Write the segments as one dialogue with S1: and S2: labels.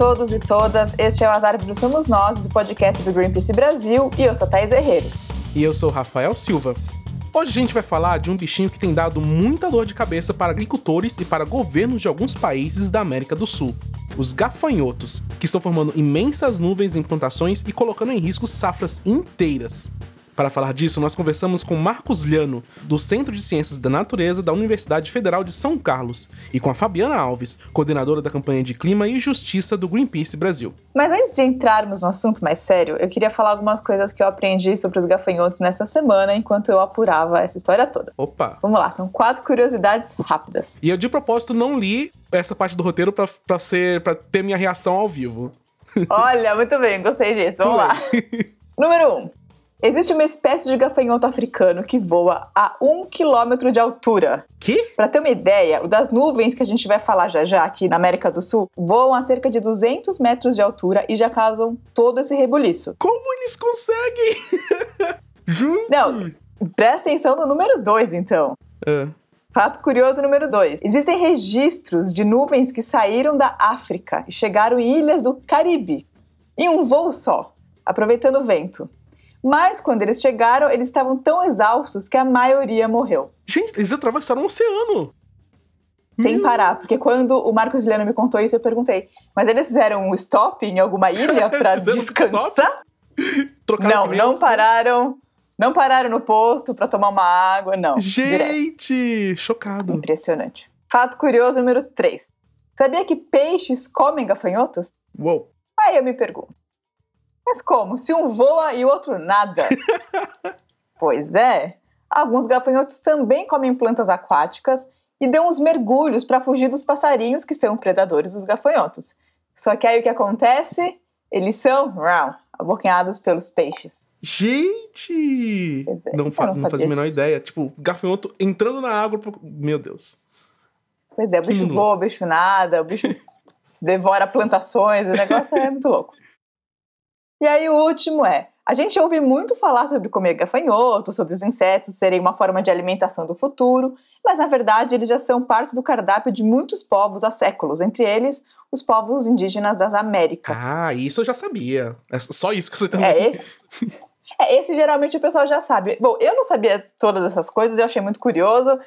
S1: Todos e todas, este é o As Árvores Somos Nós, o podcast do Greenpeace Brasil, e eu sou Thais Herreiro.
S2: E eu sou Rafael Silva. Hoje a gente vai falar de um bichinho que tem dado muita dor de cabeça para agricultores e para governos de alguns países da América do Sul. Os gafanhotos, que estão formando imensas nuvens em plantações e colocando em risco safras inteiras. Para falar disso, nós conversamos com Marcos Liano, do Centro de Ciências da Natureza da Universidade Federal de São Carlos, e com a Fabiana Alves, coordenadora da campanha de Clima e Justiça do Greenpeace Brasil.
S1: Mas antes de entrarmos no assunto mais sério, eu queria falar algumas coisas que eu aprendi sobre os gafanhotos nessa semana enquanto eu apurava essa história toda.
S2: Opa!
S1: Vamos lá, são quatro curiosidades rápidas.
S2: E eu de propósito não li essa parte do roteiro para ser para ter minha reação ao vivo.
S1: Olha, muito bem, gostei disso. Vamos lá. Número 1. Um, Existe uma espécie de gafanhoto africano que voa a um quilômetro de altura.
S2: Que?
S1: Para ter uma ideia, o das nuvens que a gente vai falar já já aqui na América do Sul voam a cerca de 200 metros de altura e já causam todo esse rebuliço.
S2: Como eles conseguem? Junto?
S1: Não, presta atenção no número 2 então.
S2: É.
S1: Fato curioso número 2. Existem registros de nuvens que saíram da África e chegaram em ilhas do Caribe em um voo só, aproveitando o vento. Mas quando eles chegaram, eles estavam tão exaustos que a maioria morreu.
S2: Gente, eles atravessaram o oceano.
S1: Sem parar, porque quando o Marcos Juliano me contou isso, eu perguntei: mas eles fizeram um stop em alguma ilha para descansar?
S2: Trocaram
S1: não, não pararam. Não pararam no posto para tomar uma água, não.
S2: Gente, direto. chocado.
S1: Impressionante. Fato curioso número 3. Sabia que peixes comem gafanhotos?
S2: Uou.
S1: Aí eu me pergunto: mas como? Se um voa e o outro nada? pois é. Alguns gafanhotos também comem plantas aquáticas e dão uns mergulhos para fugir dos passarinhos que são predadores dos gafanhotos. Só que aí o que acontece? Eles são rau, abocanhados pelos peixes.
S2: Gente! É, não, fa não fazia a menor ideia. Tipo, gafanhoto entrando na água. Meu Deus.
S1: Pois é, o bicho voa, o bicho nada, o bicho devora plantações, o negócio é muito louco. E aí o último é, a gente ouve muito falar sobre comer gafanhoto, sobre os insetos serem uma forma de alimentação do futuro, mas na verdade eles já são parte do cardápio de muitos povos há séculos, entre eles os povos indígenas das Américas.
S2: Ah, isso eu já sabia. É só isso que você também.
S1: É esse, é, esse geralmente o pessoal já sabe. Bom, eu não sabia todas essas coisas, eu achei muito curioso.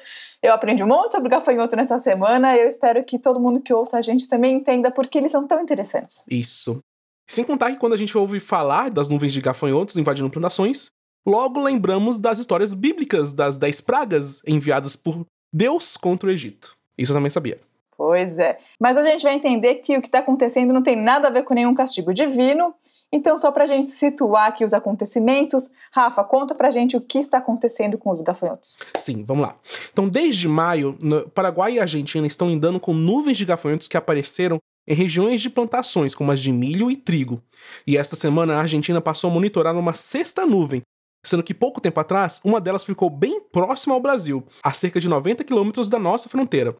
S1: Eu aprendi um monte sobre gafanhoto nessa semana e eu espero que todo mundo que ouça a gente também entenda por que eles são tão interessantes.
S2: Isso. Sem contar que quando a gente ouve falar das nuvens de gafanhotos invadindo plantações, logo lembramos das histórias bíblicas das dez pragas enviadas por Deus contra o Egito. Isso eu também sabia.
S1: Pois é. Mas hoje a gente vai entender que o que está acontecendo não tem nada a ver com nenhum castigo divino. Então, só para a gente situar aqui os acontecimentos, Rafa, conta para a gente o que está acontecendo com os gafanhotos.
S2: Sim, vamos lá. Então, desde maio, Paraguai e Argentina estão lidando com nuvens de gafanhotos que apareceram em regiões de plantações, como as de milho e trigo. E esta semana a Argentina passou a monitorar uma sexta nuvem, sendo que pouco tempo atrás uma delas ficou bem próxima ao Brasil, a cerca de 90 quilômetros da nossa fronteira.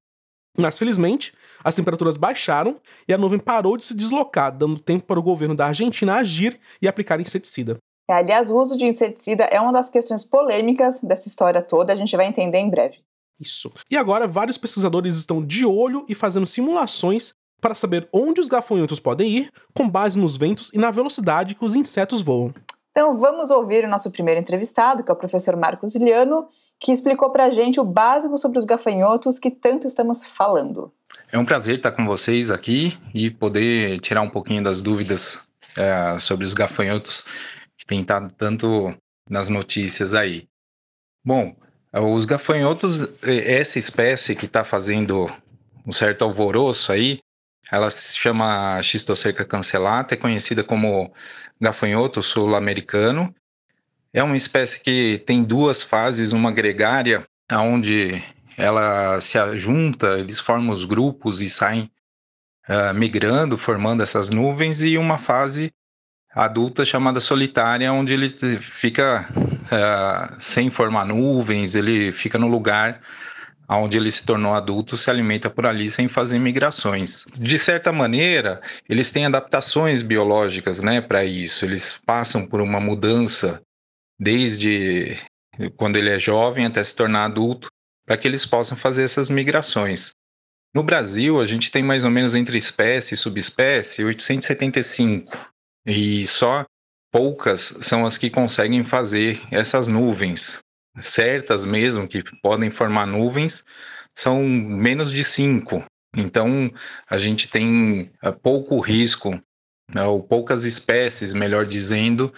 S2: Mas felizmente, as temperaturas baixaram e a nuvem parou de se deslocar, dando tempo para o governo da Argentina agir e aplicar inseticida.
S1: Aliás, o uso de inseticida é uma das questões polêmicas dessa história toda, a gente vai entender em breve.
S2: Isso. E agora, vários pesquisadores estão de olho e fazendo simulações para saber onde os gafanhotos podem ir, com base nos ventos e na velocidade que os insetos voam.
S1: Então vamos ouvir o nosso primeiro entrevistado, que é o professor Marcos Iliano, que explicou para a gente o básico sobre os gafanhotos que tanto estamos falando.
S3: É um prazer estar com vocês aqui e poder tirar um pouquinho das dúvidas é, sobre os gafanhotos que tem estado tanto nas notícias aí. Bom, os gafanhotos, essa espécie que está fazendo um certo alvoroço aí, ela se chama Xistocerca cancelata, é conhecida como gafanhoto sul-americano. É uma espécie que tem duas fases, uma gregária, onde ela se junta, eles formam os grupos e saem uh, migrando, formando essas nuvens, e uma fase adulta chamada solitária, onde ele fica uh, sem formar nuvens, ele fica no lugar onde ele se tornou adulto, se alimenta por ali sem fazer migrações. De certa maneira, eles têm adaptações biológicas né, para isso, eles passam por uma mudança desde quando ele é jovem até se tornar adulto, para que eles possam fazer essas migrações. No Brasil, a gente tem mais ou menos entre espécie e subespécie 875, e só poucas são as que conseguem fazer essas nuvens. Certas mesmo, que podem formar nuvens, são menos de cinco. Então, a gente tem eh, pouco risco, né, ou poucas espécies, melhor dizendo,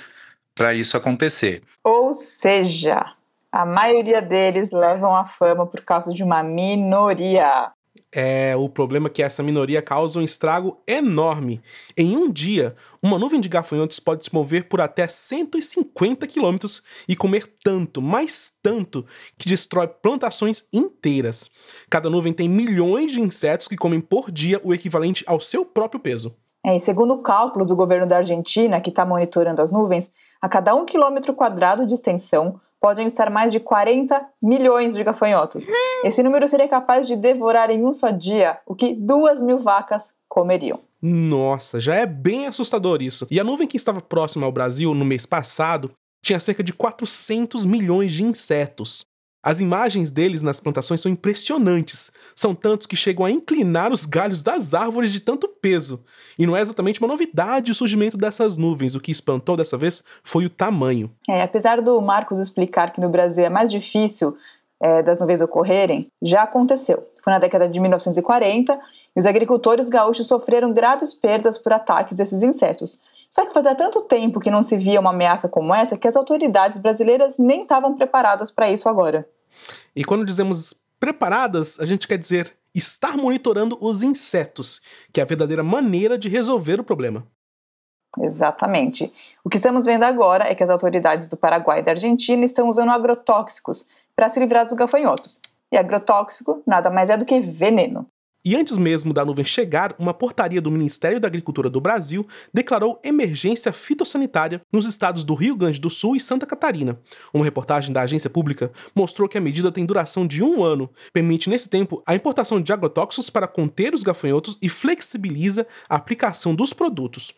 S3: para isso acontecer.
S1: Ou seja, a maioria deles levam a fama por causa de uma minoria.
S2: É, o problema é que essa minoria causa um estrago enorme. Em um dia, uma nuvem de gafanhotos pode se mover por até 150 quilômetros e comer tanto, mais tanto, que destrói plantações inteiras. Cada nuvem tem milhões de insetos que comem por dia o equivalente ao seu próprio peso.
S1: É, e segundo cálculos do governo da Argentina, que está monitorando as nuvens, a cada um quilômetro quadrado de extensão podem estar mais de 40 milhões de gafanhotos. Esse número seria capaz de devorar em um só dia o que duas mil vacas comeriam.
S2: Nossa, já é bem assustador isso. E a nuvem que estava próxima ao Brasil no mês passado tinha cerca de 400 milhões de insetos. As imagens deles nas plantações são impressionantes. São tantos que chegam a inclinar os galhos das árvores de tanto peso. E não é exatamente uma novidade o surgimento dessas nuvens. O que espantou dessa vez foi o tamanho.
S1: É, apesar do Marcos explicar que no Brasil é mais difícil é, das nuvens ocorrerem, já aconteceu. Foi na década de 1940 e os agricultores gaúchos sofreram graves perdas por ataques desses insetos. Só que fazia tanto tempo que não se via uma ameaça como essa que as autoridades brasileiras nem estavam preparadas para isso agora.
S2: E quando dizemos preparadas, a gente quer dizer estar monitorando os insetos, que é a verdadeira maneira de resolver o problema.
S1: Exatamente. O que estamos vendo agora é que as autoridades do Paraguai e da Argentina estão usando agrotóxicos para se livrar dos gafanhotos. E agrotóxico nada mais é do que veneno.
S2: E antes mesmo da nuvem chegar, uma portaria do Ministério da Agricultura do Brasil declarou emergência fitossanitária nos estados do Rio Grande do Sul e Santa Catarina. Uma reportagem da agência pública mostrou que a medida tem duração de um ano, permite nesse tempo a importação de agrotóxicos para conter os gafanhotos e flexibiliza a aplicação dos produtos.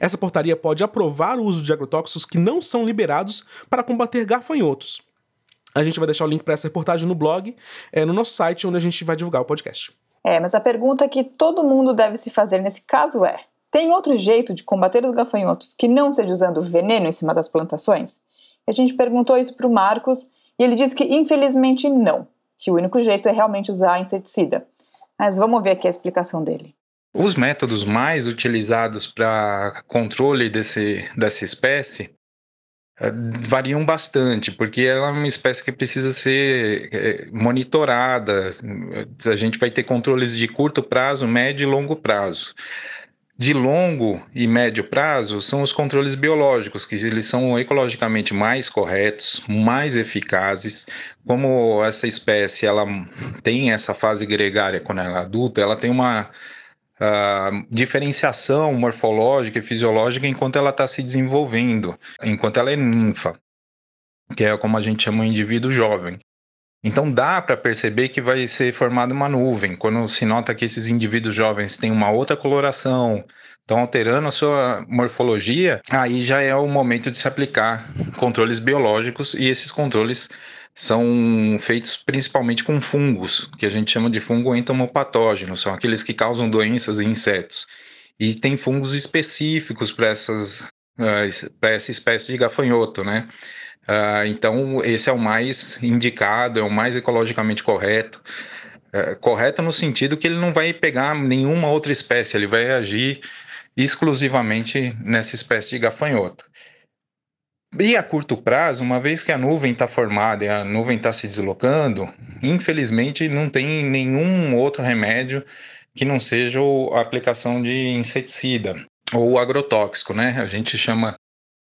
S2: Essa portaria pode aprovar o uso de agrotóxicos que não são liberados para combater gafanhotos. A gente vai deixar o link para essa reportagem no blog, é, no nosso site, onde a gente vai divulgar o podcast.
S1: É, mas a pergunta que todo mundo deve se fazer nesse caso é: tem outro jeito de combater os gafanhotos que não seja usando veneno em cima das plantações? A gente perguntou isso para o Marcos e ele disse que infelizmente não, que o único jeito é realmente usar inseticida. Mas vamos ver aqui a explicação dele.
S3: Os métodos mais utilizados para controle desse, dessa espécie variam bastante, porque ela é uma espécie que precisa ser eh, monitorada. A gente vai ter controles de curto prazo, médio e longo prazo. De longo e médio prazo são os controles biológicos, que eles são ecologicamente mais corretos, mais eficazes. Como essa espécie ela tem essa fase gregária quando ela é adulta, ela tem uma uh, diferenciação morfológica e fisiológica enquanto ela está se desenvolvendo, enquanto ela é ninfa, que é como a gente chama um indivíduo jovem. Então dá para perceber que vai ser formada uma nuvem. Quando se nota que esses indivíduos jovens têm uma outra coloração, estão alterando a sua morfologia, aí já é o momento de se aplicar controles biológicos e esses controles são feitos principalmente com fungos, que a gente chama de fungo entomopatógeno, são aqueles que causam doenças em insetos. E tem fungos específicos para essas uh, para essa espécie de gafanhoto, né? Uh, então esse é o mais indicado, é o mais ecologicamente correto. Uh, correto no sentido que ele não vai pegar nenhuma outra espécie, ele vai agir exclusivamente nessa espécie de gafanhoto. E a curto prazo, uma vez que a nuvem está formada e a nuvem está se deslocando, infelizmente não tem nenhum outro remédio que não seja a aplicação de inseticida ou agrotóxico, né? A gente chama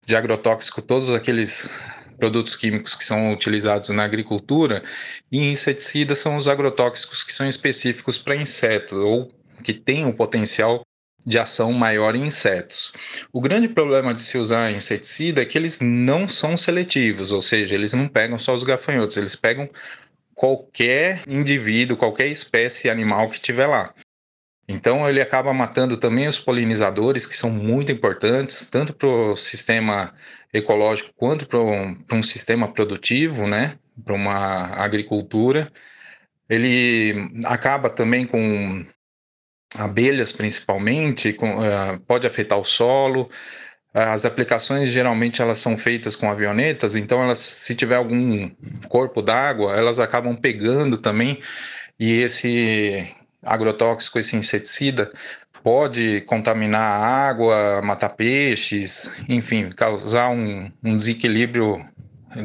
S3: de agrotóxico todos aqueles produtos químicos que são utilizados na agricultura e inseticidas são os agrotóxicos que são específicos para insetos ou que têm o potencial de ação maior em insetos. O grande problema de se usar inseticida é que eles não são seletivos, ou seja, eles não pegam só os gafanhotos, eles pegam qualquer indivíduo, qualquer espécie animal que tiver lá. Então ele acaba matando também os polinizadores, que são muito importantes, tanto para o sistema ecológico quanto para um, um, sistema produtivo, né? Para uma agricultura. Ele acaba também com abelhas, principalmente, com, uh, pode afetar o solo. As aplicações geralmente elas são feitas com avionetas, então elas, se tiver algum corpo d'água, elas acabam pegando também. E esse agrotóxico, esse inseticida, pode contaminar a água, matar peixes, enfim, causar um, um desequilíbrio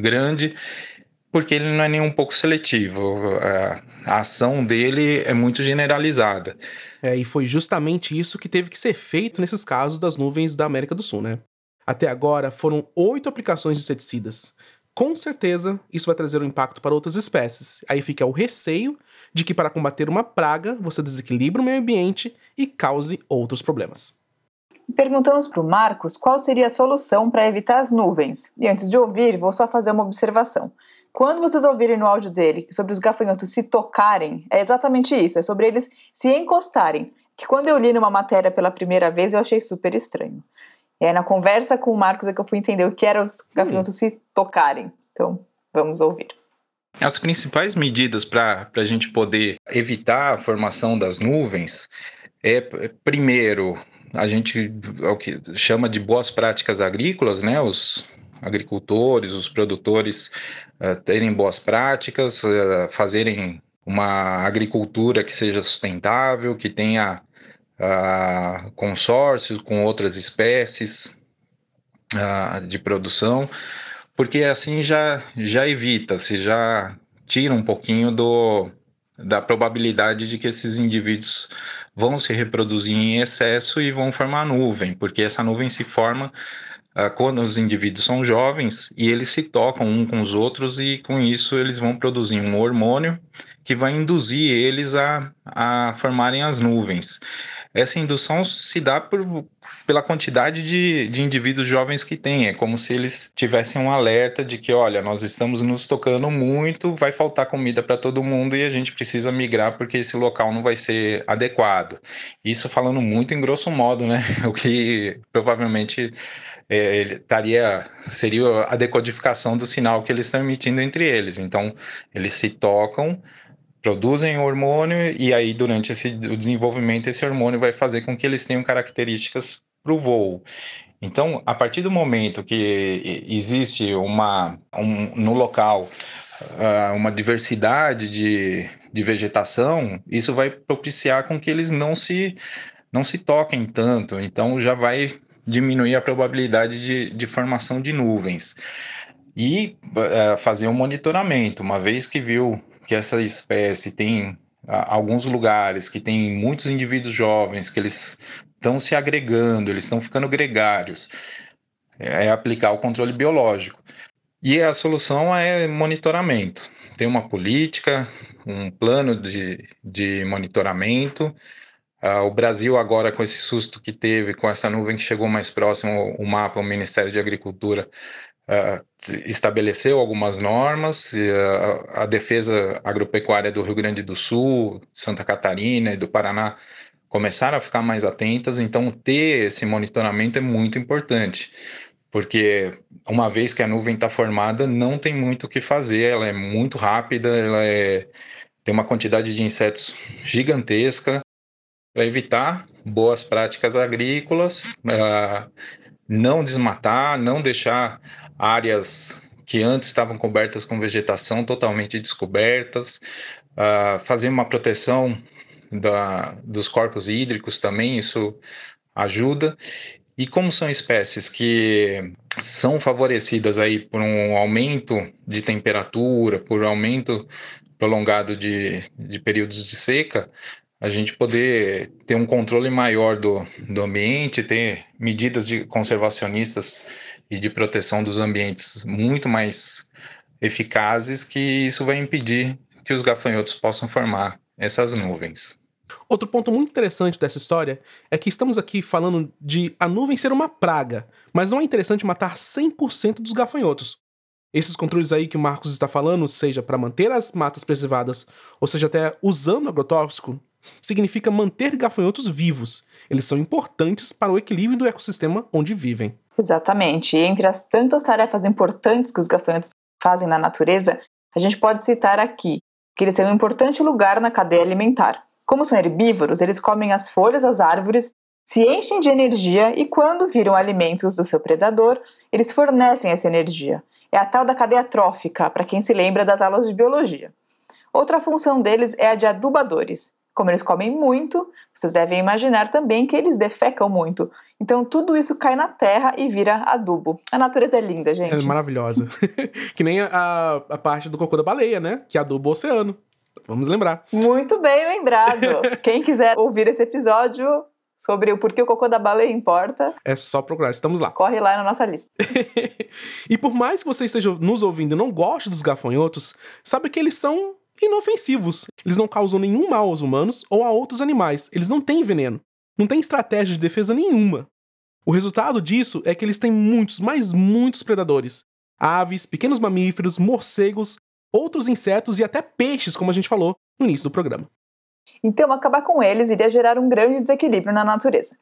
S3: grande, porque ele não é nem um pouco seletivo. A ação dele é muito generalizada.
S2: É, e foi justamente isso que teve que ser feito nesses casos das nuvens da América do Sul, né? Até agora foram oito aplicações de inseticidas. Com certeza, isso vai trazer um impacto para outras espécies. Aí fica o receio de que para combater uma praga você desequilibre o meio ambiente e cause outros problemas.
S1: Perguntamos para o Marcos qual seria a solução para evitar as nuvens. E antes de ouvir, vou só fazer uma observação. Quando vocês ouvirem no áudio dele sobre os gafanhotos se tocarem, é exatamente isso, é sobre eles se encostarem. Que quando eu li numa matéria pela primeira vez, eu achei super estranho. E aí, na conversa com o Marcos, é que eu fui entender o que era os gafanhotos hum. se tocarem. Então, vamos ouvir.
S3: As principais medidas para a gente poder evitar a formação das nuvens é, primeiro, a gente é o que chama de boas práticas agrícolas, né? Os agricultores, os produtores uh, terem boas práticas, uh, fazerem uma agricultura que seja sustentável, que tenha uh, consórcios com outras espécies de produção porque assim já, já evita, se já tira um pouquinho do, da probabilidade de que esses indivíduos vão se reproduzir em excesso e vão formar nuvem, porque essa nuvem se forma uh, quando os indivíduos são jovens e eles se tocam um com os outros e com isso eles vão produzir um hormônio que vai induzir eles a, a formarem as nuvens essa indução se dá por, pela quantidade de, de indivíduos jovens que tem. É como se eles tivessem um alerta de que, olha, nós estamos nos tocando muito, vai faltar comida para todo mundo e a gente precisa migrar porque esse local não vai ser adequado. Isso falando muito em grosso modo, né? O que provavelmente é, estaria seria a decodificação do sinal que eles estão emitindo entre eles. Então, eles se tocam produzem hormônio e aí durante esse o desenvolvimento esse hormônio vai fazer com que eles tenham características para o voo. Então, a partir do momento que existe uma um, no local uh, uma diversidade de, de vegetação, isso vai propiciar com que eles não se não se toquem tanto. Então, já vai diminuir a probabilidade de, de formação de nuvens e uh, fazer um monitoramento. Uma vez que viu que essa espécie tem alguns lugares que tem muitos indivíduos jovens que eles estão se agregando, eles estão ficando gregários. É, é aplicar o controle biológico. E a solução é monitoramento. Tem uma política, um plano de, de monitoramento. Uh, o Brasil, agora, com esse susto que teve, com essa nuvem que chegou mais próximo, o mapa, o Ministério de Agricultura estabeleceu algumas normas, a, a, defesa agropecuária do Rio Grande do Sul, Santa Catarina e do Paraná começaram a ficar mais atentas, então ter esse monitoramento é muito importante, porque uma vez que a nuvem está formada, não tem muito o que fazer, ela é muito rápida, ela é, tem uma quantidade de insetos gigantesca, para evitar boas práticas agrícolas, uh, não desmatar, não deixar áreas que antes estavam cobertas com vegetação totalmente descobertas, uh, fazer uma proteção da, dos corpos hídricos também, isso ajuda. E como são espécies que são favorecidas aí por um aumento de temperatura, por um aumento prolongado de, de períodos de seca, a gente poder ter um controle maior do, do ambiente, ter medidas de conservacionistas e de proteção dos ambientes muito mais eficazes, que isso vai impedir que os gafanhotos possam formar essas nuvens.
S2: Outro ponto muito interessante dessa história é que estamos aqui falando de a nuvem ser uma praga, mas não é interessante matar 100% dos gafanhotos. Esses controles aí que o Marcos está falando, seja para manter as matas preservadas, ou seja até usando agrotóxico, significa manter gafanhotos vivos. Eles são importantes para o equilíbrio do ecossistema onde vivem.
S1: Exatamente. E entre as tantas tarefas importantes que os gafanhotos fazem na natureza, a gente pode citar aqui que eles têm um importante lugar na cadeia alimentar. Como são herbívoros, eles comem as folhas das árvores, se enchem de energia e, quando viram alimentos do seu predador, eles fornecem essa energia. É a tal da cadeia trófica, para quem se lembra das aulas de biologia. Outra função deles é a de adubadores. Como eles comem muito, vocês devem imaginar também que eles defecam muito. Então tudo isso cai na terra e vira adubo. A natureza é linda, gente.
S2: É maravilhosa. que nem a, a parte do cocô da baleia, né? Que aduba o oceano. Vamos lembrar.
S1: Muito bem lembrado. Quem quiser ouvir esse episódio sobre o porquê o cocô da baleia importa.
S2: É só procurar, estamos lá.
S1: Corre lá na nossa lista.
S2: e por mais que você esteja nos ouvindo e não goste dos gafanhotos, sabe que eles são inofensivos. Eles não causam nenhum mal aos humanos ou a outros animais. Eles não têm veneno. Não têm estratégia de defesa nenhuma. O resultado disso é que eles têm muitos, mas muitos predadores. Aves, pequenos mamíferos, morcegos, outros insetos e até peixes, como a gente falou no início do programa.
S1: Então, acabar com eles iria gerar um grande desequilíbrio na natureza.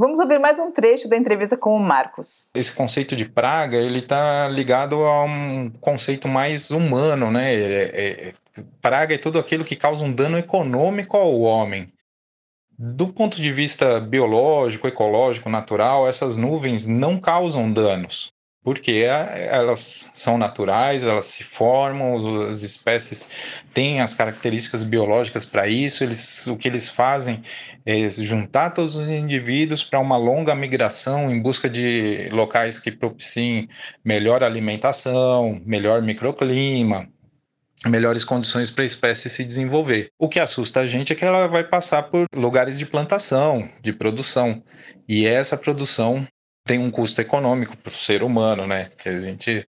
S1: Vamos ouvir mais um trecho da entrevista com o Marcos.
S3: Esse conceito de praga, ele está ligado a um conceito mais humano, né? É, é, praga é tudo aquilo que causa um dano econômico ao homem. Do ponto de vista biológico, ecológico, natural, essas nuvens não causam danos porque elas são naturais, elas se formam, as espécies têm as características biológicas para isso, eles, o que eles fazem é juntar todos os indivíduos para uma longa migração em busca de locais que propiciem melhor alimentação, melhor microclima, melhores condições para a espécie se desenvolver. O que assusta a gente é que ela vai passar por lugares de plantação, de produção, e essa produção tem um custo econômico para o ser humano, né? Que a gente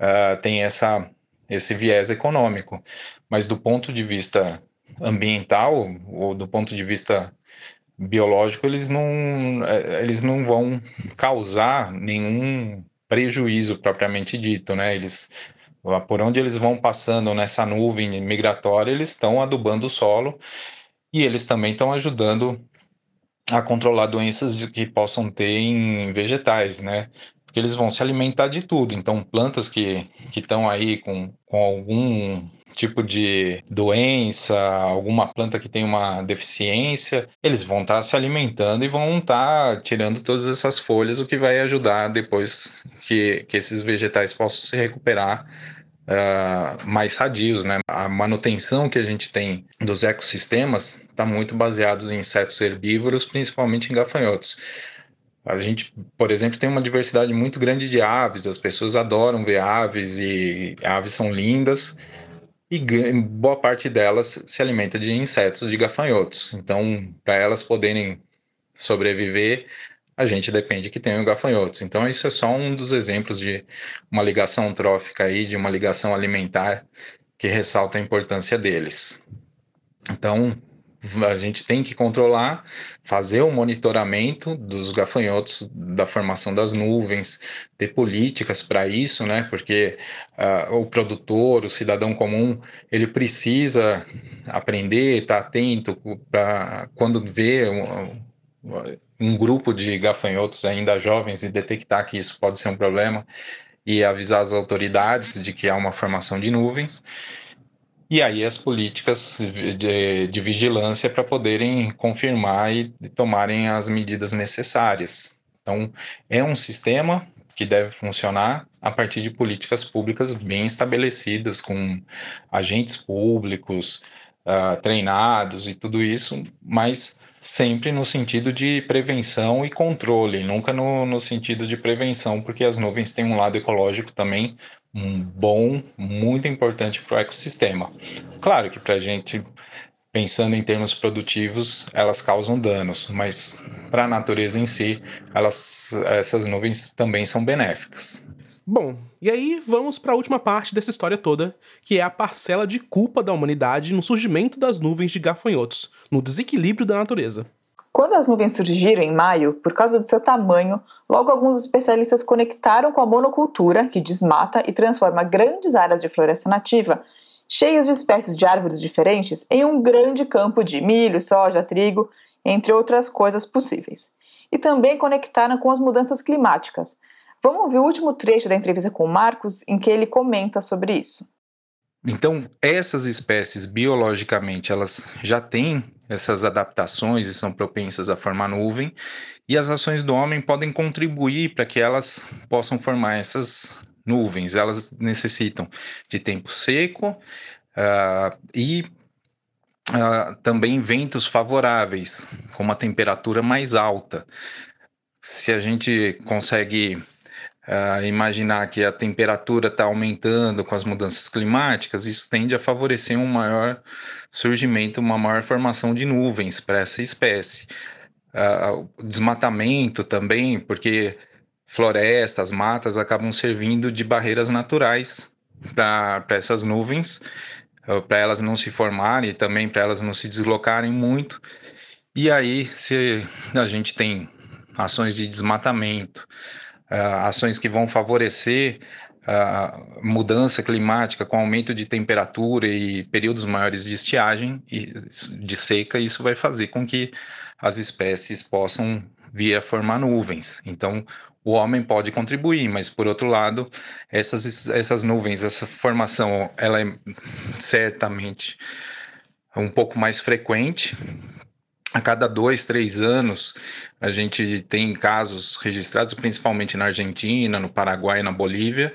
S3: uh, tem essa, esse viés econômico. Mas do ponto de vista ambiental ou do ponto de vista biológico, eles não, eh, eles não vão causar nenhum prejuízo propriamente dito, né? Eles por onde eles vão passando nessa nuvem migratória, eles estão adubando o solo e eles também estão ajudando a controlar doenças que possam ter em vegetais, né? Porque eles vão se alimentar de tudo. Então, plantas que estão aí com, com algum tipo de doença, alguma planta que tem uma deficiência, eles vão estar tá se alimentando e vão estar tá tirando todas essas folhas, o que vai ajudar depois que, que esses vegetais possam se recuperar uh, mais sadios, né? A manutenção que a gente tem dos ecossistemas está muito baseado em insetos herbívoros, principalmente em gafanhotos. A gente, por exemplo, tem uma diversidade muito grande de aves, as pessoas adoram ver aves e aves são lindas, e boa parte delas se alimenta de insetos, de gafanhotos. Então, para elas poderem sobreviver, a gente depende que tenham gafanhotos. Então, isso é só um dos exemplos de uma ligação trófica aí, de uma ligação alimentar que ressalta a importância deles. Então, a gente tem que controlar, fazer o monitoramento dos gafanhotos, da formação das nuvens, ter políticas para isso, né? Porque uh, o produtor, o cidadão comum, ele precisa aprender, estar tá atento para quando vê um, um grupo de gafanhotos ainda jovens e detectar que isso pode ser um problema e avisar as autoridades de que há uma formação de nuvens. E aí as políticas de, de vigilância para poderem confirmar e tomarem as medidas necessárias. Então, é um sistema que deve funcionar a partir de políticas públicas bem estabelecidas, com agentes públicos uh, treinados e tudo isso, mas sempre no sentido de prevenção e controle, nunca no, no sentido de prevenção, porque as nuvens têm um lado ecológico também bom, muito importante para o ecossistema. Claro que para a gente, pensando em termos produtivos, elas causam danos, mas para a natureza em si, elas, essas nuvens também são benéficas.
S2: Bom, e aí vamos para a última parte dessa história toda, que é a parcela de culpa da humanidade no surgimento das nuvens de gafanhotos, no desequilíbrio da natureza.
S1: Quando as nuvens surgiram em maio, por causa do seu tamanho, logo alguns especialistas conectaram com a monocultura, que desmata e transforma grandes áreas de floresta nativa, cheias de espécies de árvores diferentes, em um grande campo de milho, soja, trigo, entre outras coisas possíveis. E também conectaram com as mudanças climáticas, Vamos ouvir o último trecho da entrevista com o Marcos, em que ele comenta sobre isso.
S3: Então, essas espécies biologicamente, elas já têm essas adaptações e são propensas a formar nuvem, e as ações do homem podem contribuir para que elas possam formar essas nuvens. Elas necessitam de tempo seco uh, e uh, também ventos favoráveis, com uma temperatura mais alta. Se a gente consegue uh, imaginar que a temperatura está aumentando com as mudanças climáticas, isso tende a favorecer um maior surgimento, uma maior formação de nuvens para essa espécie. Uh, desmatamento também, porque florestas, matas acabam servindo de barreiras naturais para essas nuvens, uh, para elas não se formarem e também para elas não se deslocarem muito. E aí, se a gente tem ações de desmatamento, ações que vão favorecer a mudança climática com aumento de temperatura e períodos maiores de estiagem e de seca, isso vai fazer com que as espécies possam vir a formar nuvens. Então, o homem pode contribuir, mas por outro lado, essas, essas nuvens, essa formação, ela é certamente um pouco mais frequente, a cada dois, três anos, a gente tem casos registrados, principalmente na Argentina, no Paraguai e na Bolívia,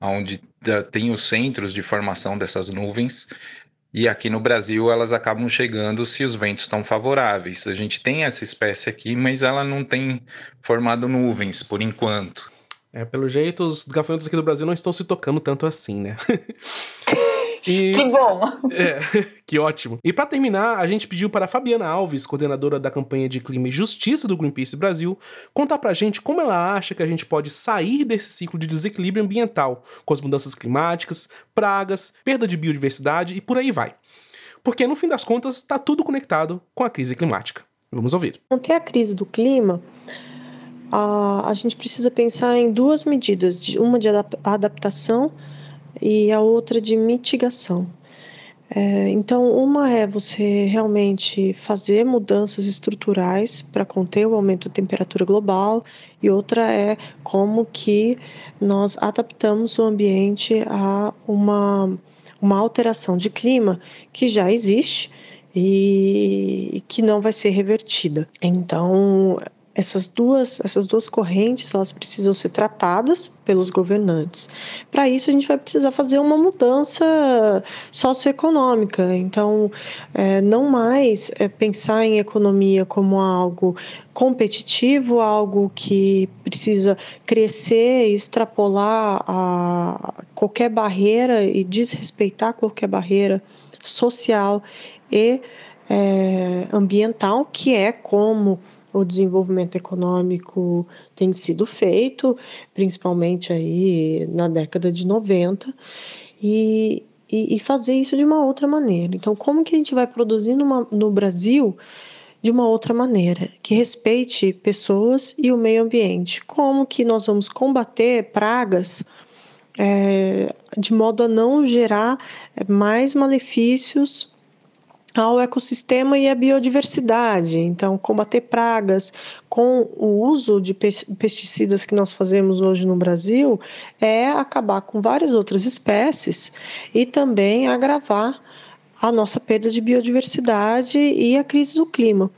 S3: onde tem os centros de formação dessas nuvens. E aqui no Brasil elas acabam chegando se os ventos estão favoráveis. A gente tem essa espécie aqui, mas ela não tem formado nuvens por enquanto.
S2: É, pelo jeito, os gafanhotos aqui do Brasil não estão se tocando tanto assim, né?
S1: E, que bom!
S2: É, que ótimo. E para terminar, a gente pediu para a Fabiana Alves, coordenadora da campanha de Clima e Justiça do Greenpeace Brasil, contar pra gente como ela acha que a gente pode sair desse ciclo de desequilíbrio ambiental, com as mudanças climáticas, pragas, perda de biodiversidade e por aí vai. Porque no fim das contas, está tudo conectado com a crise climática. Vamos ouvir.
S4: Não a crise do clima, a, a gente precisa pensar em duas medidas: uma de adaptação e a outra de mitigação. É, então, uma é você realmente fazer mudanças estruturais para conter o aumento da temperatura global, e outra é como que nós adaptamos o ambiente a uma, uma alteração de clima que já existe e que não vai ser revertida. Então, essas duas, essas duas correntes elas precisam ser tratadas pelos governantes. Para isso, a gente vai precisar fazer uma mudança socioeconômica. Então, é, não mais é, pensar em economia como algo competitivo, algo que precisa crescer, extrapolar a qualquer barreira e desrespeitar qualquer barreira social e é, ambiental, que é como o desenvolvimento econômico tem sido feito, principalmente aí na década de 90, e, e, e fazer isso de uma outra maneira. Então, como que a gente vai produzir numa, no Brasil de uma outra maneira, que respeite pessoas e o meio ambiente? Como que nós vamos combater pragas é, de modo a não gerar mais malefícios ao ecossistema e à biodiversidade. Então, combater pragas com o uso de pesticidas que nós fazemos hoje no Brasil é acabar com várias outras espécies e também agravar a nossa perda de biodiversidade e a crise do clima.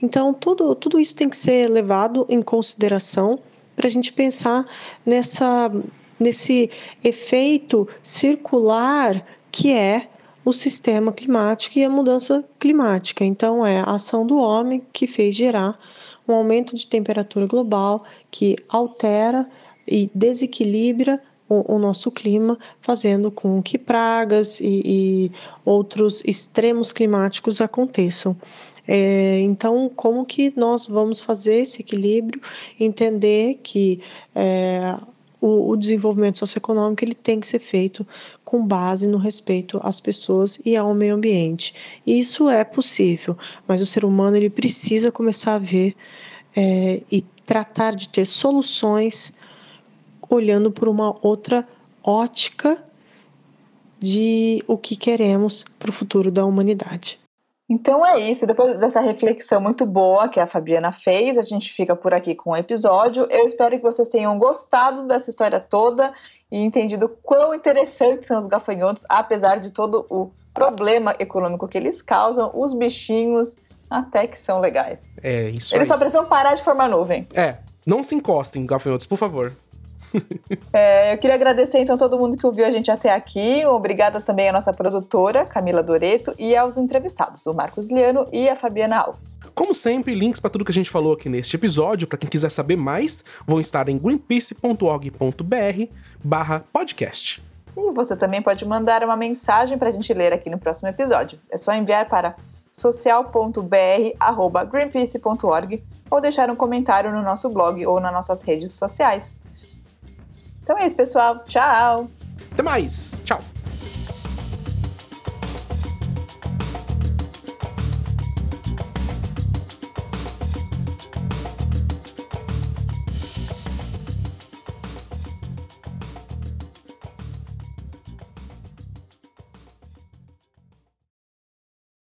S4: Então, tudo, tudo isso tem que ser levado em consideração para a gente pensar nessa, nesse efeito circular que é o sistema climático e a mudança climática. Então, é a ação do homem que fez gerar um aumento de temperatura global que altera e desequilibra o, o nosso clima, fazendo com que pragas e, e outros extremos climáticos aconteçam. É, então, como que nós vamos fazer esse equilíbrio? Entender que é, o, o desenvolvimento socioeconômico ele tem que ser feito com base no respeito às pessoas e ao meio ambiente. E isso é possível, mas o ser humano ele precisa começar a ver é, e tratar de ter soluções olhando por uma outra ótica de o que queremos para o futuro da humanidade.
S1: Então é isso. Depois dessa reflexão muito boa que a Fabiana fez, a gente fica por aqui com o episódio. Eu espero que vocês tenham gostado dessa história toda e entendido quão interessantes são os gafanhotos, apesar de todo o problema econômico que eles causam. Os bichinhos até que são legais.
S2: É, isso
S1: Eles
S2: aí.
S1: só precisam parar de formar nuvem.
S2: É, não se encostem, gafanhotos, por favor.
S1: É, eu queria agradecer então todo mundo que ouviu a gente até aqui. Obrigada também à nossa produtora, Camila Doreto, e aos entrevistados, o Marcos Liano e a Fabiana Alves.
S2: Como sempre, links para tudo que a gente falou aqui neste episódio, para quem quiser saber mais, vão estar em greenpeace.org.br barra podcast.
S1: E você também pode mandar uma mensagem para a gente ler aqui no próximo episódio. É só enviar para social.br@greenpeace.org ou deixar um comentário no nosso blog ou nas nossas redes sociais. Então é isso, pessoal. Tchau!
S2: Até mais! Tchau!